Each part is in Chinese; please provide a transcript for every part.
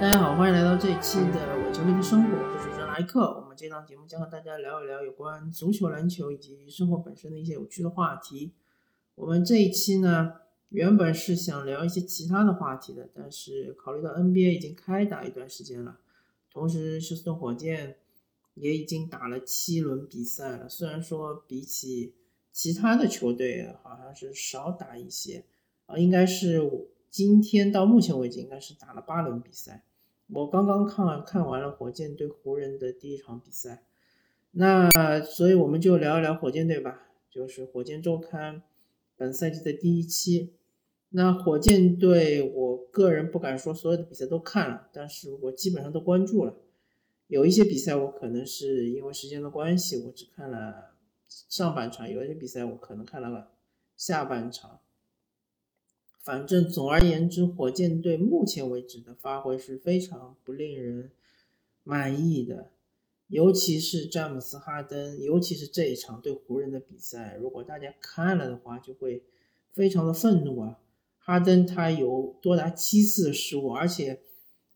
大家好，欢迎来到这一期的我球迷的生活，我是主持人莱克。我们这档节目将和大家聊一聊有关足球、篮球以及生活本身的一些有趣的话题。我们这一期呢，原本是想聊一些其他的话题的，但是考虑到 NBA 已经开打一段时间了，同时休斯顿火箭也已经打了七轮比赛了，虽然说比起其他的球队好像是少打一些啊，应该是今天到目前为止应该是打了八轮比赛。我刚刚看看完了火箭对湖人的第一场比赛，那所以我们就聊一聊火箭队吧，就是火箭周刊本赛季的第一期。那火箭队，我个人不敢说所有的比赛都看了，但是我基本上都关注了。有一些比赛我可能是因为时间的关系，我只看了上半场；有一些比赛我可能看了下半场。反正总而言之，火箭队目前为止的发挥是非常不令人满意的，尤其是詹姆斯·哈登，尤其是这一场对湖人的比赛，如果大家看了的话，就会非常的愤怒啊！哈登他有多达七次失误，而且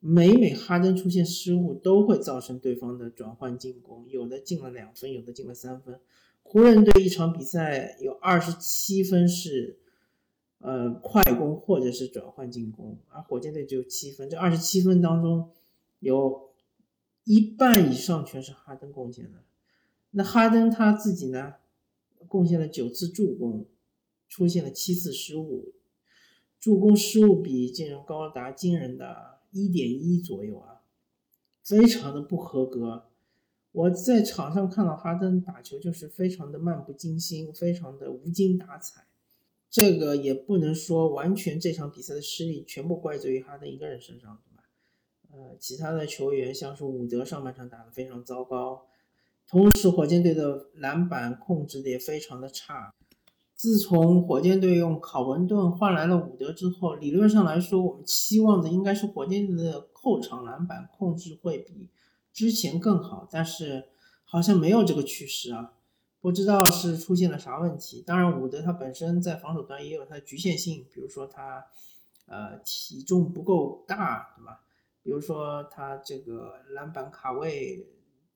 每每哈登出现失误，都会造成对方的转换进攻，有的进了两分，有的进了三分。湖人队一场比赛有二十七分是。呃，快攻或者是转换进攻，而火箭队只有七分，这二十七分当中，有一半以上全是哈登贡献的。那哈登他自己呢，贡献了九次助攻，出现了七次失误，助攻失误比竟然高达惊人的一点一左右啊，非常的不合格。我在场上看到哈登打球就是非常的漫不经心，非常的无精打采。这个也不能说完全这场比赛的失利全部怪罪于哈登一个人身上，对吧？呃，其他的球员像是伍德上半场打得非常糟糕，同时火箭队的篮板控制的也非常的差。自从火箭队用考文顿换来了伍德之后，理论上来说，我们期望的应该是火箭队的后场篮板控制会比之前更好，但是好像没有这个趋势啊。不知道是出现了啥问题。当然，伍德他本身在防守端也有他的局限性，比如说他，呃，体重不够大，对吧？比如说他这个篮板卡位，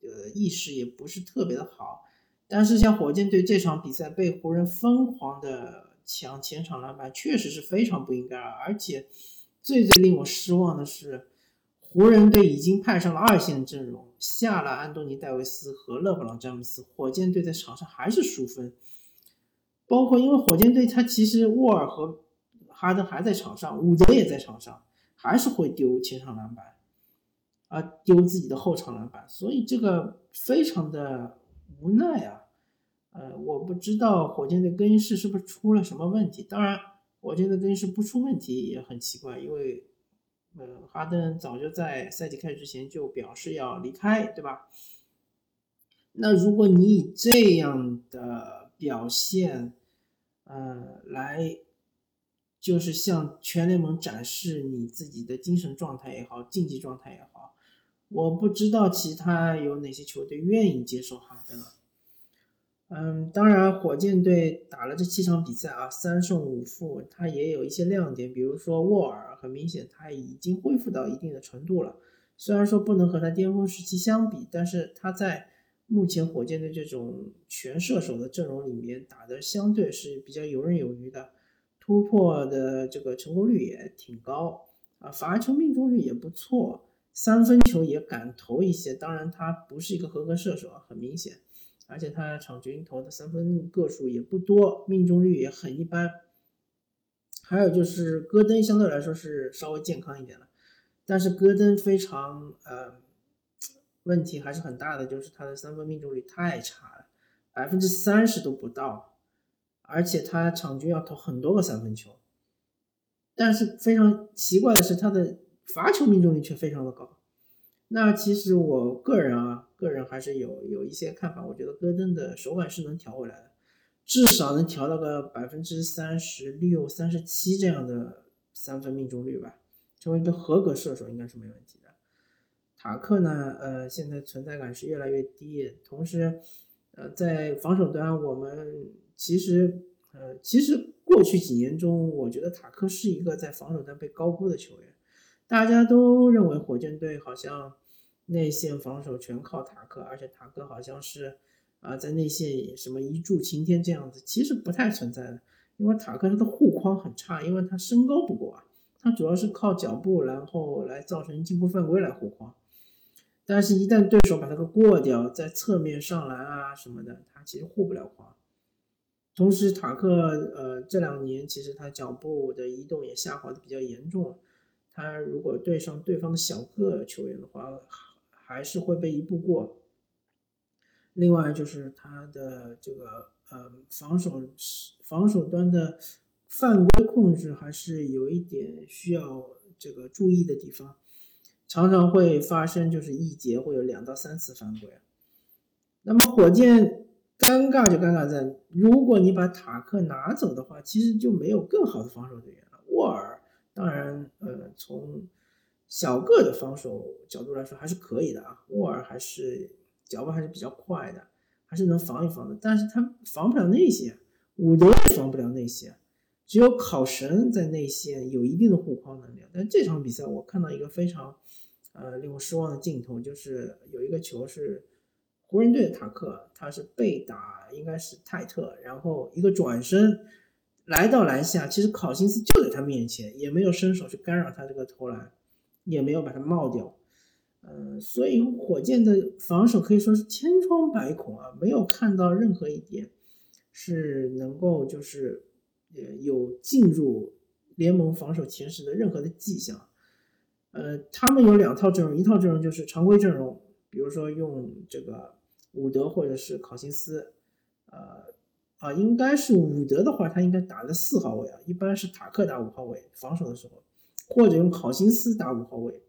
呃，意识也不是特别的好。但是像火箭队这场比赛被湖人疯狂的抢前场篮板，确实是非常不应该。而且最最令我失望的是。湖人队已经派上了二线阵容，下了安东尼戴维斯和勒布朗詹姆斯，火箭队在场上还是输分。包括因为火箭队他其实沃尔和哈登还在场上，伍德也在场上，还是会丢前场篮板，啊，丢自己的后场篮板，所以这个非常的无奈啊。呃，我不知道火箭队更衣室是不是出了什么问题。当然，火箭队更衣室不出问题也很奇怪，因为。呃，哈登早就在赛季开始之前就表示要离开，对吧？那如果你以这样的表现，呃，来就是向全联盟展示你自己的精神状态也好，竞技状态也好，我不知道其他有哪些球队愿意接受哈登。嗯，当然，火箭队打了这七场比赛啊，三胜五负，他也有一些亮点，比如说沃尔，很明显他已经恢复到一定的程度了。虽然说不能和他巅峰时期相比，但是他在目前火箭队这种全射手的阵容里面打的相对是比较游刃有余的，突破的这个成功率也挺高啊，罚球命中率也不错，三分球也敢投一些。当然，他不是一个合格射手，很明显。而且他场均投的三分个数也不多，命中率也很一般。还有就是戈登相对来说是稍微健康一点了，但是戈登非常呃问题还是很大的，就是他的三分命中率太差了，百分之三十都不到，而且他场均要投很多个三分球。但是非常奇怪的是，他的罚球命中率却非常的高。那其实我个人啊，个人还是有有一些看法。我觉得戈登的手感是能调回来的，至少能调到个百分之三十六、三十七这样的三分命中率吧，成为一个合格射手应该是没问题的。塔克呢，呃，现在存在感是越来越低，同时，呃，在防守端，我们其实，呃，其实过去几年中，我觉得塔克是一个在防守端被高估的球员。大家都认为火箭队好像内线防守全靠塔克，而且塔克好像是啊在内线什么一柱擎天这样子，其实不太存在的，因为塔克他的护框很差，因为他身高不够啊，他主要是靠脚步然后来造成进攻犯规来护框，但是，一旦对手把他给过掉，在侧面上篮啊什么的，他其实护不了框。同时，塔克呃这两年其实他脚步的移动也下滑的比较严重。他如果对上对方的小个球员的话，还是会被一步过。另外就是他的这个呃防守防守端的犯规控制还是有一点需要这个注意的地方，常常会发生就是一节会有两到三次犯规。那么火箭。尴尬就尴尬在，如果你把塔克拿走的话，其实就没有更好的防守队员了。沃尔当然，呃，从小个的防守角度来说还是可以的啊。沃尔还是脚步还是比较快的，还是能防一防的。但是他防不了内线，伍德也防不了内线，只有考神在内线有一定的护框能力。但这场比赛我看到一个非常呃令我失望的镜头，就是有一个球是。湖人队的塔克，他是被打，应该是泰特，然后一个转身来到篮下，其实考辛斯就在他面前，也没有伸手去干扰他这个投篮，也没有把他冒掉，呃，所以火箭的防守可以说是千疮百孔啊，没有看到任何一点是能够就是呃有进入联盟防守前十的任何的迹象，呃，他们有两套阵容，一套阵容就是常规阵容，比如说用这个。伍德或者是考辛斯，呃，啊，应该是伍德的话，他应该打的四号位啊，一般是塔克打五号位防守的时候，或者用考辛斯打五号位。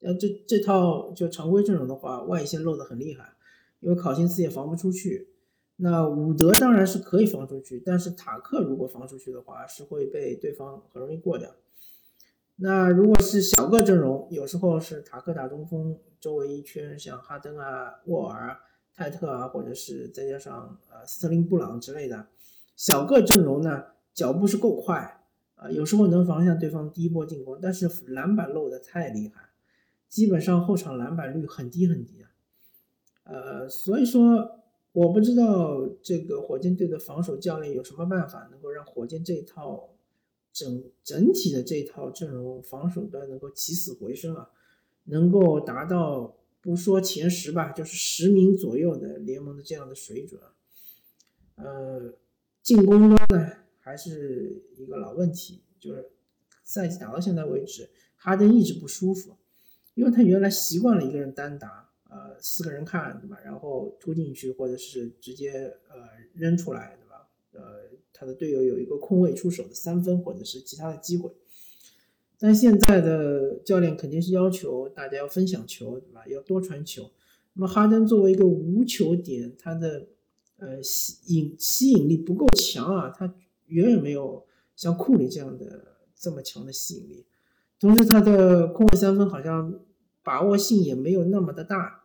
呃，这这套就常规阵容的话，外线漏的很厉害，因为考辛斯也防不出去。那伍德当然是可以防出去，但是塔克如果防出去的话，是会被对方很容易过掉。那如果是小个阵容，有时候是塔克打中锋，周围一圈像哈登啊、沃尔、泰特啊，或者是再加上呃斯特林布朗之类的，小个阵容呢，脚步是够快啊，有时候能防下对方第一波进攻，但是篮板漏的太厉害，基本上后场篮板率很低很低啊，呃，所以说我不知道这个火箭队的防守教练有什么办法能够让火箭这一套。整整体的这套阵容防守端能够起死回生啊，能够达到不说前十吧，就是十名左右的联盟的这样的水准。呃，进攻端呢还是一个老问题，就是赛季打到现在为止，哈登一直不舒服，因为他原来习惯了一个人单打，呃，四个人看对吧，然后突进去或者是直接呃扔出来对吧，呃。他的队友有一个空位出手的三分或者是其他的机会，但现在的教练肯定是要求大家要分享球，对吧？要多传球。那么哈登作为一个无球点，他的呃吸引吸引力不够强啊，他远远没有像库里这样的这么强的吸引力。同时，他的空位三分好像把握性也没有那么的大。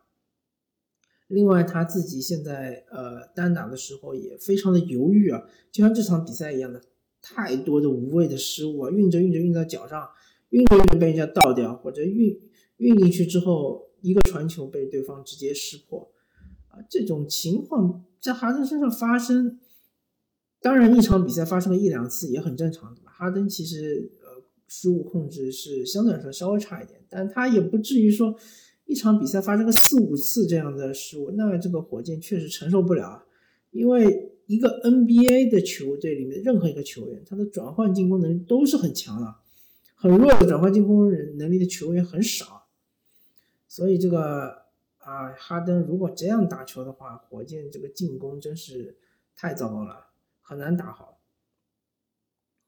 另外，他自己现在呃单打的时候也非常的犹豫啊，就像这场比赛一样的，太多的无谓的失误啊，运着运着运到脚上，运着运着被人家倒掉，或者运运进去之后一个传球被对方直接识破，啊，这种情况在哈登身上发生，当然一场比赛发生了一两次也很正常，对吧？哈登其实呃失误控制是相对来说稍微差一点，但他也不至于说。一场比赛发生个四五次这样的失误，那这个火箭确实承受不了啊！因为一个 NBA 的球队里面任何一个球员，他的转换进攻能力都是很强的，很弱的转换进攻人能力的球员很少。所以这个啊，哈登如果这样打球的话，火箭这个进攻真是太糟糕了，很难打好。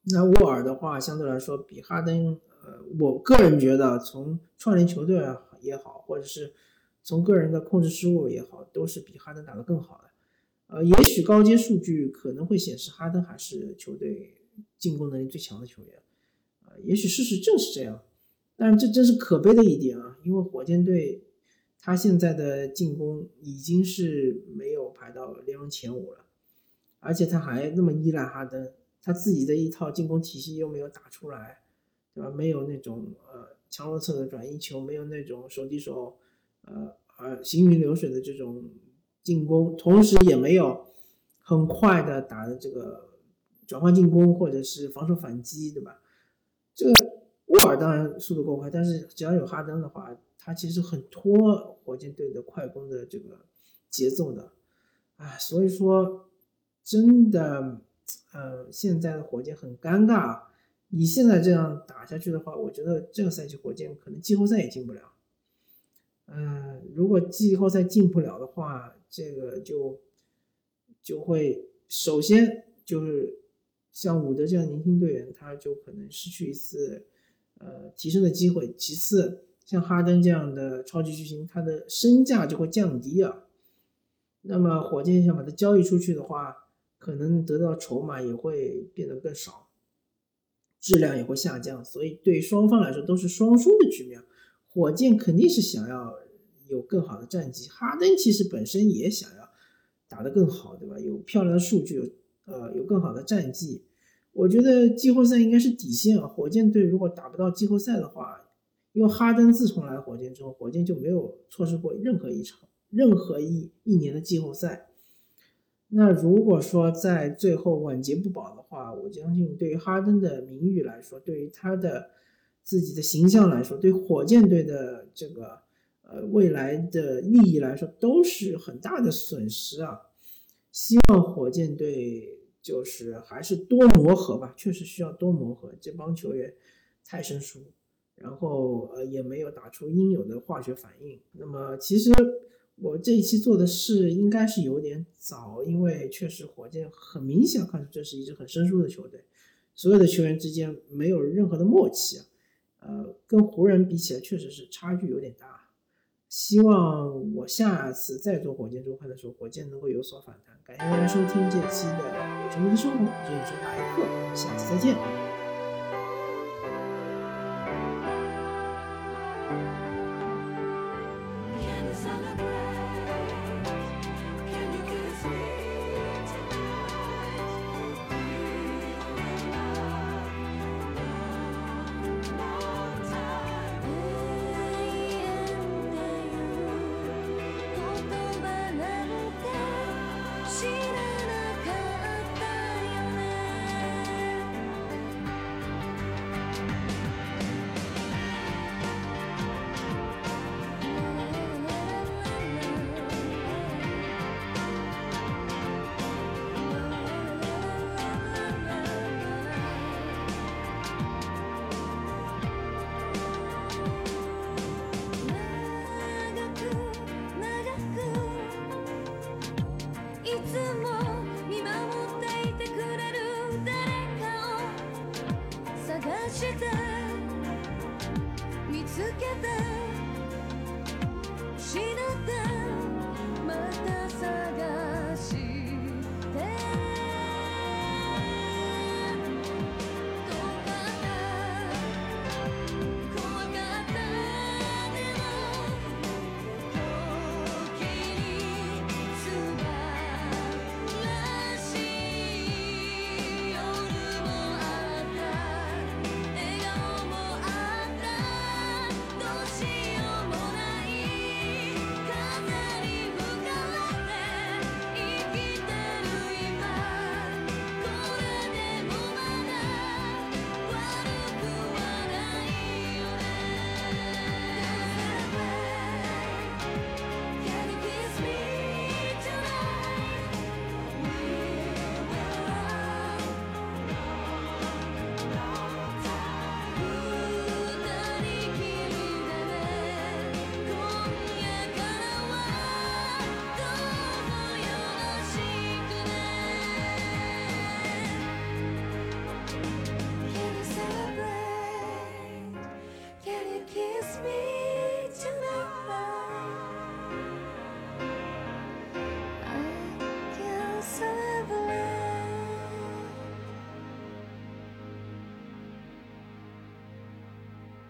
那沃尔的话，相对来说比哈登，呃，我个人觉得从串联球队。也好，或者是从个人的控制失误也好，都是比哈登打得更好的。呃，也许高阶数据可能会显示哈登还是球队进攻能力最强的球员，也许事实正是这样。但这真是可悲的一点啊，因为火箭队他现在的进攻已经是没有排到联盟前五了，而且他还那么依赖哈登，他自己的一套进攻体系又没有打出来，对吧？没有那种呃强弱侧的转移球，没有那种手递手，呃呃行云流水的这种进攻，同时也没有很快的打的这个转换进攻或者是防守反击，对吧？这个沃尔当然速度够快，但是只要有哈登的话，他其实很拖火箭队的快攻的这个节奏的，啊，所以说真的，呃，现在的火箭很尴尬。你现在这样打下去的话，我觉得这个赛季火箭可能季后赛也进不了。嗯，如果季后赛进不了的话，这个就就会首先就是像伍德这样年轻队员，他就可能失去一次呃提升的机会。其次，像哈登这样的超级巨星，他的身价就会降低啊。那么火箭想把它交易出去的话，可能得到筹码也会变得更少。质量也会下降，所以对双方来说都是双输的局面。火箭肯定是想要有更好的战绩，哈登其实本身也想要打得更好，对吧？有漂亮的数据，呃有更好的战绩。我觉得季后赛应该是底线啊。火箭队如果打不到季后赛的话，因为哈登自从来火箭之后，火箭就没有错失过任何一场、任何一一年的季后赛。那如果说在最后晚节不保的话，我相信对于哈登的名誉来说，对于他的自己的形象来说，对火箭队的这个呃未来的利益来说，都是很大的损失啊。希望火箭队就是还是多磨合吧，确实需要多磨合。这帮球员太生疏，然后呃也没有打出应有的化学反应。那么其实。我这一期做的事应该是有点早，因为确实火箭很明显看出这是一支很生疏的球队，所有的球员之间没有任何的默契啊，呃，跟湖人比起来确实是差距有点大。希望我下次再做火箭周刊的时候，火箭能够有所反弹。感谢大家收听这期的《有球迷的生活》，这里是白客，下次再见。